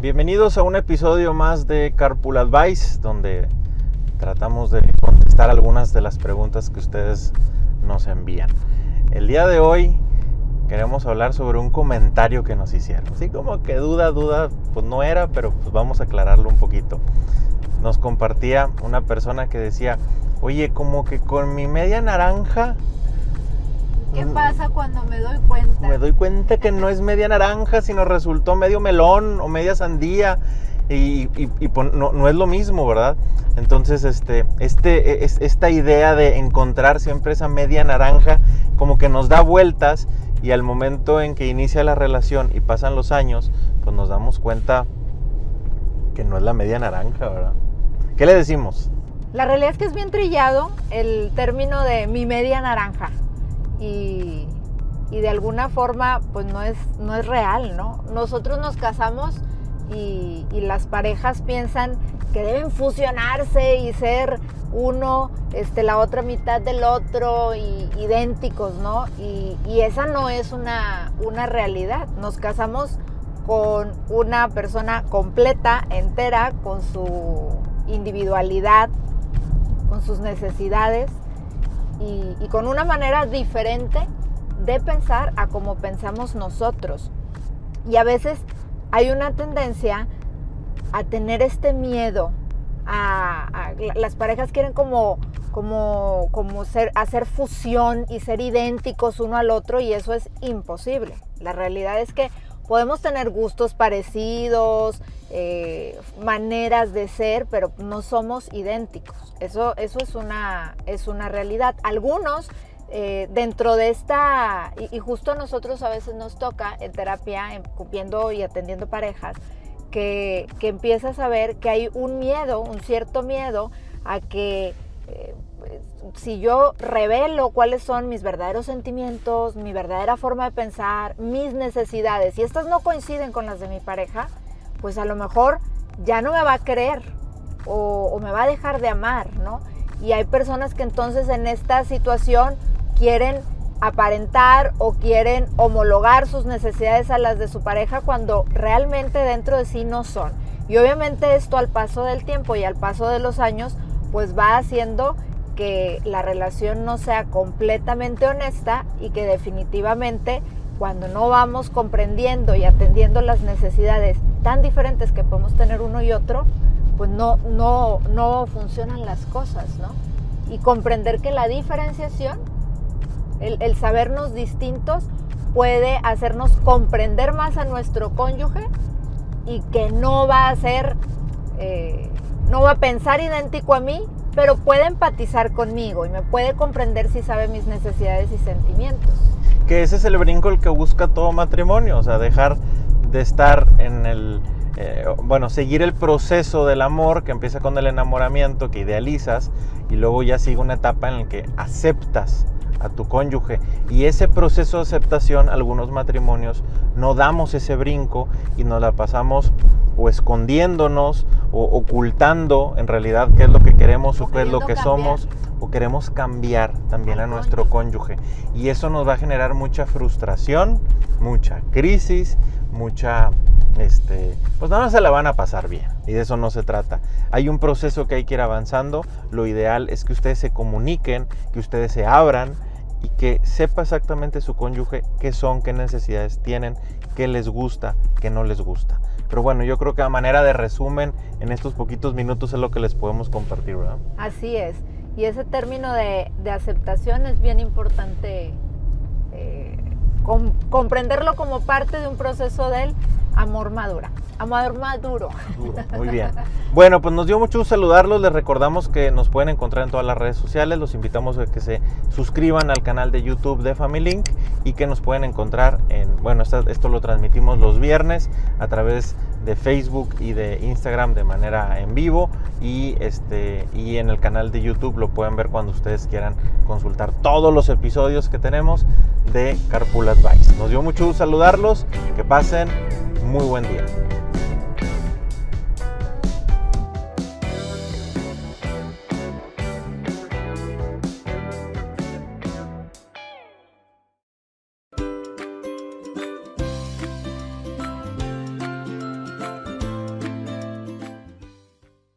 Bienvenidos a un episodio más de Carpool Advice, donde tratamos de contestar algunas de las preguntas que ustedes nos envían. El día de hoy queremos hablar sobre un comentario que nos hicieron. Así como que duda, duda, pues no era, pero pues vamos a aclararlo un poquito. Nos compartía una persona que decía, oye, como que con mi media naranja ¿Qué pasa cuando me doy cuenta? me doy cuenta que no es media naranja, sino resultó medio melón o media sandía. Y, y- y pon- no, no es lo mismo, ¿verdad? Entonces, este, este, es- esta idea de encontrar siempre esa media naranja, como que nos da vueltas y al momento en que inicia la relación y pasan los años, pues nos damos cuenta que no es la media naranja, ¿verdad? ¿Qué le decimos? La realidad es que es bien trillado el término de mi media naranja. Y, de alguna forma, pues no es, no es real, ¿no? Nosotros nos casamos y, y las parejas piensan que deben fusionarse y ser uno, este, la otra mitad del otro, y idénticos, ¿no? Y, y esa no es una, una realidad. Nos casamos con una persona completa, entera, con su individualidad, con sus necesidades y, y con una manera diferente de pensar a como pensamos nosotros. Y a veces hay una tendencia a tener este miedo. A, a- la- las parejas quieren como, como, como ser, hacer fusión y ser idénticos uno al otro y eso es imposible. La realidad es que podemos tener gustos parecidos, eh, maneras de ser, pero no somos idénticos. Eso, eso es, una, es una realidad. Algunos eh, dentro de esta, y, justo a nosotros a veces nos toca en terapia, en, y atendiendo parejas, que, que empiezas a ver que hay un miedo, un cierto miedo a que eh, si yo revelo cuáles son mis verdaderos sentimientos, mi verdadera forma de pensar, mis necesidades, y estas no coinciden con las de mi pareja, pues a lo mejor ya no me va a querer o, o me va a dejar de amar, ¿no? Y hay personas que entonces en esta situación quieren aparentar o quieren homologar sus necesidades a las de su pareja cuando realmente dentro de sí no son. Y obviamente esto al paso del tiempo y al paso de los años pues va haciendo que la relación no sea completamente honesta y que definitivamente cuando no vamos comprendiendo y atendiendo las necesidades tan diferentes que podemos tener uno y otro, pues no, no, no funcionan las cosas, ¿no? Y comprender que la diferenciación, el, el sabernos distintos, puede hacernos comprender más a nuestro cónyuge y que no va a ser, eh, no va a pensar idéntico a mí, pero puede empatizar conmigo y me puede comprender si sabe mis necesidades y sentimientos. que ese es el brinco el que busca todo matrimonio, o sea, dejar de estar en el, eh, bueno, seguir el proceso del amor que empieza con el enamoramiento, que idealizas, y luego ya sigue una etapa en la que aceptas a tu cónyuge. Y ese proceso de aceptación, algunos matrimonios no damos ese brinco y nos la pasamos o escondiéndonos o ocultando en realidad qué es lo que queremos o, O qué es lo que somos o queremos cambiar también a nuestro cónyuge. Y eso nos va a generar mucha frustración, mucha crisis, mucha, este, pues nada más se la van a pasar bien. Y de eso no se trata. Hay un proceso que hay que ir avanzando. Lo ideal es que ustedes se comuniquen, que ustedes se abran y que sepa exactamente su cónyuge qué son, qué necesidades tienen, qué les gusta, qué no les gusta. Pero bueno, yo creo que a manera de resumen, en estos poquitos minutos es lo que les podemos compartir, ¿verdad? Así es. Y ese término de, de aceptación es bien importante eh, com- comprenderlo como parte de un proceso del amor madura. Amor maduro. Duro, Muy bien. Bueno, pues nos dio mucho gusto saludarlos. Les recordamos que nos pueden encontrar en todas las redes sociales. Los invitamos a que se suscriban al canal de YouTube de Family Link y que nos pueden encontrar en, bueno, esta- esto lo transmitimos los viernes a través de Facebook y de Instagram de manera en vivo y este y en el canal de YouTube lo pueden ver cuando ustedes quieran consultar todos los episodios que tenemos de Carpool Advice. Nos dio mucho gusto saludarlos. Que pasen muy buen día.